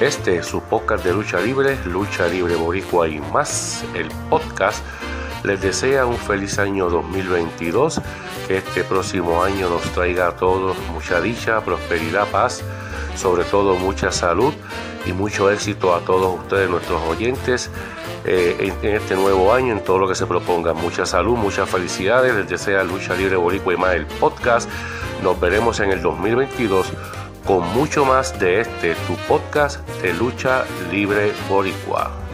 Este es su podcast de lucha libre, Lucha Libre Boricua y más, el podcast. Les desea un feliz año 2022, que este próximo año nos traiga a todos mucha dicha, prosperidad, paz, sobre todo mucha salud y mucho éxito a todos ustedes, nuestros oyentes, eh, en, este nuevo año, en todo lo que se proponga. Mucha salud, muchas felicidades. Les desea Lucha Libre Boricua y más el podcast. Nos veremos en el 2022 con mucho más de este, tu podcast de Lucha Libre Boricua.